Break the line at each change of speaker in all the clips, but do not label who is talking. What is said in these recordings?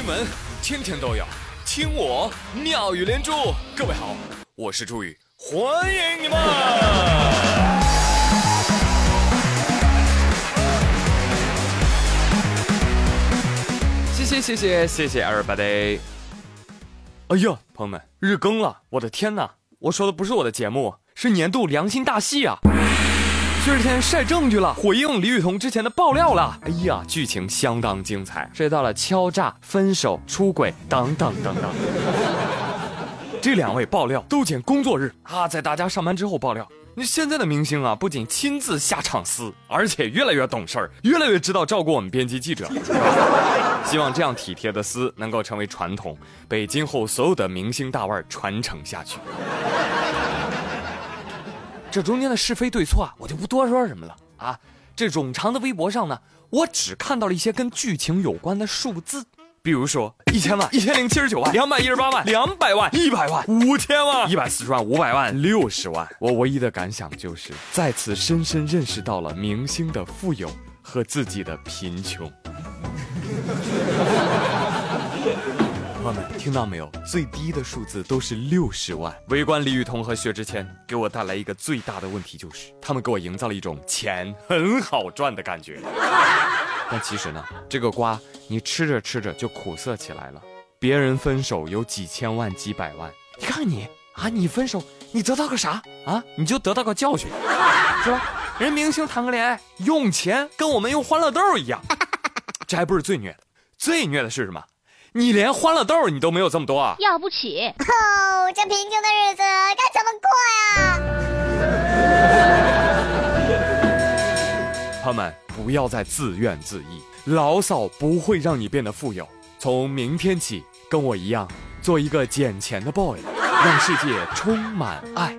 新闻天天都有，听我妙语连珠。各位好，我是朱宇，欢迎你们！谢谢谢谢谢谢 everybody！哎呀，朋友们，日更了！我的天哪，我说的不是我的节目，是年度良心大戏啊！薛之谦晒证据了，回应李雨桐之前的爆料了。哎呀，剧情相当精彩，涉及到了敲诈、分手、出轨等等等等。这两位爆料都捡工作日啊，在大家上班之后爆料。你现在的明星啊，不仅亲自下场撕，而且越来越懂事儿，越来越知道照顾我们编辑记者。希望这样体贴的撕能够成为传统，被今后所有的明星大腕传承下去。这中间的是非对错啊，我就不多说什么了啊。这冗长的微博上呢，我只看到了一些跟剧情有关的数字，比如说一千万、一千零七十九万、两百一十八万、两百万、一百万、五千万、一百四十万、五百万、六十万。我唯一的感想就是在此深深认识到了明星的富有和自己的贫穷。朋友们，听到没有？最低的数字都是六十万。围观李雨桐和薛之谦，给我带来一个最大的问题，就是他们给我营造了一种钱很好赚的感觉。但其实呢，这个瓜你吃着吃着就苦涩起来了。别人分手有几千万、几百万，你看你啊，你分手你得到个啥啊？你就得到个教训，是吧？人明星谈个恋爱用钱跟我们用欢乐豆一样，这还不是最虐的，最虐的是什么？你连欢乐豆你都没有这么多啊！
要不起
哦，这贫穷的日子该怎
么过呀？朋友们，不要再自怨自艾，牢骚不会让你变得富有。从明天起，跟我一样，做一个捡钱的 boy，让世界充满爱。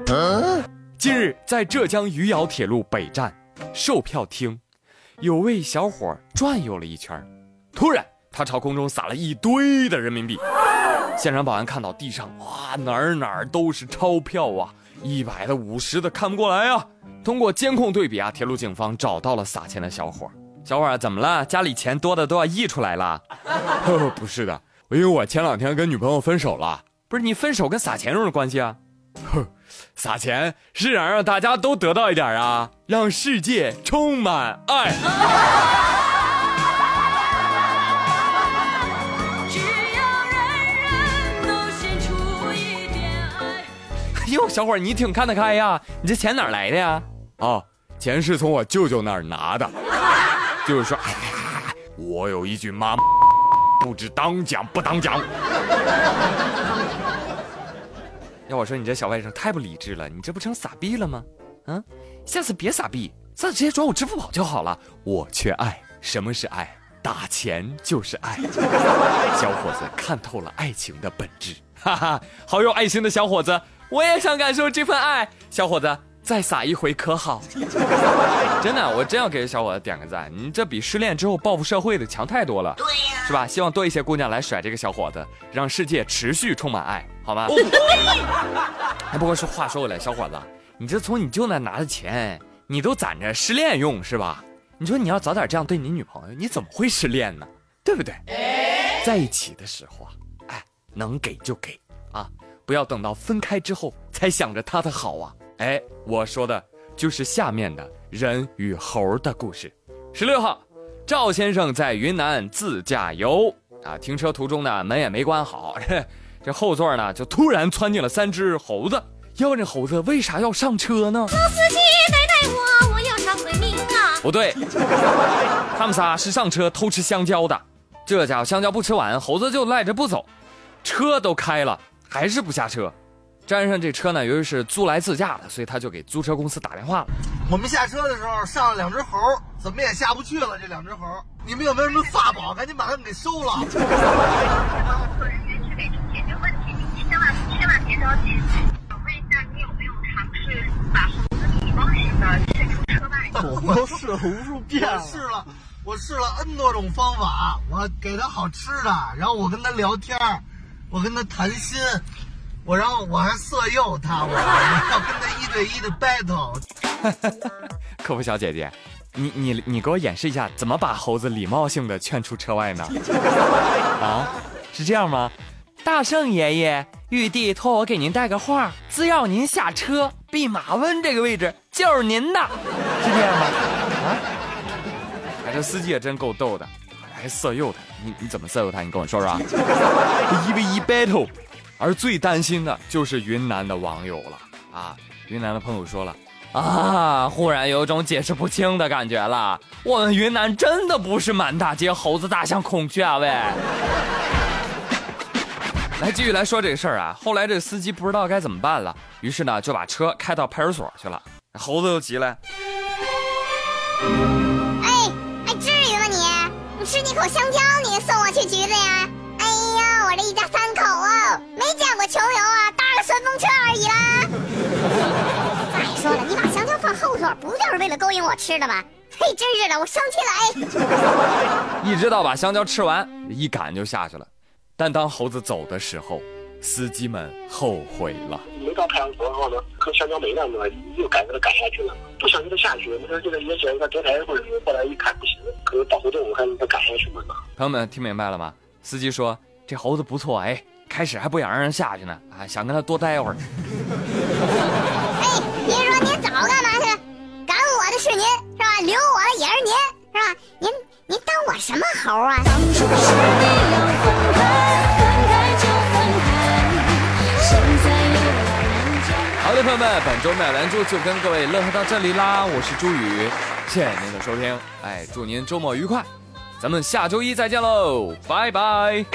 近日，在浙江余姚铁路北站售票厅，有位小伙转悠了一圈，突然。他朝空中撒了一堆的人民币，现场保安看到地上哇哪儿哪儿都是钞票啊，一百的五十的看不过来啊。通过监控对比啊，铁路警方找到了撒钱的小伙。小伙怎么了？家里钱多的都要溢出来了？不是的，因为我前两天跟女朋友分手了。不是你分手跟撒钱有什么关系啊？哼，撒钱是想让大家都得到一点啊，让世界充满爱。哟，小伙你挺看得开呀！你这钱哪来的呀？哦，钱是从我舅舅那儿拿的。就是说，哎，我有一句妈，不知当讲不当讲。要我说，你这小外甥太不理智了，你这不成傻逼了吗？啊，下次别傻逼，下次直接转我支付宝就好了。我缺爱，什么是爱？打钱就是爱。小伙子看透了爱情的本质，哈哈，好有爱心的小伙子。我也想感受这份爱，小伙子，再撒一回可好？真的，我真要给小伙子点个赞，你这比失恋之后报复社会的强太多了，
对呀，
是吧？希望多一些姑娘来甩这个小伙子，让世界持续充满爱，好吗？哎，不过说话说回来，小伙子，你这从你舅那拿的钱，你都攒着失恋用是吧？你说你要早点这样对你女朋友，你怎么会失恋呢？对不对？在一起的时候啊，哎，能给就给啊。不要等到分开之后才想着他的好啊！哎，我说的就是下面的人与猴的故事。十六号，赵先生在云南自驾游啊，停车途中呢门也没关好，这后座呢就突然窜进了三只猴子。要问这猴子为啥要上车呢？老司机带带我，我要上回民啊！不对，他们仨是上车偷吃香蕉的。这家伙香蕉不吃完，猴子就赖着不走，车都开了。还是不下车，沾上这车呢，由于是租来自驾的，所以他就给租车公司打电话了。
我们下车的时候上了两只猴，怎么也下不去了。这两只猴，你们有没有什么法宝？赶紧把它们给收了。帮我们做人员去给出解决问题，你千万千万别着急。我问一下，你有没有尝试把猴子礼貌性的驱出车外？我都试了无数遍了，试了，我试了 N 多种方法，我给他好吃的，然后我跟他聊天我跟他谈心，我然后我还色诱他，我要跟他一对一的 battle。
客服小姐姐，你你你给我演示一下怎么把猴子礼貌性的劝出车外呢？啊？是这样吗？大圣爷爷，玉帝托我给您带个话，只要您下车，弼马温这个位置就是您的，是这样吗？啊？哎，这司机也真够逗的，还色诱他，你你怎么色诱他？你跟我说说啊。一 v 一 battle，而最担心的就是云南的网友了啊！云南的朋友说了啊，忽然有种解释不清的感觉了，我们云南真的不是满大街猴子、大象、孔雀啊喂！来继续来说这个事儿啊，后来这司机不知道该怎么办了，于是呢就把车开到派出所去了。猴子又急了，
吃你口香蕉你送我去橘子呀？哎呀，我这一家三口啊，没见过穷游啊，搭个顺风车而已啦。再说了，你把香蕉放后座，不就是为了勾引我吃的吗？嘿，真是的，我生气了
哎！一直到把香蕉吃完，一赶就下去了。但当猴子走的时候，司机们后悔了。
没到派出所后呢，可香蕉没了嘛，又赶着他赶下去了。不想让他下去，我说这个也想他多待一会儿。后来一看不行，可能到后头我看他赶下去嘛。
朋友们听明白了吗？司机说这猴子不错，哎，开始还不想让人下去呢，啊，想跟他多待一会儿。
哎，您说您早干嘛去了？赶我的是您是吧？留我的也是您是吧？您您当我什么猴啊？
好朋友们，本周妙兰珠就跟各位乐呵到这里啦！我是朱宇，谢谢您的收听，哎，祝您周末愉快，咱们下周一再见喽，拜拜。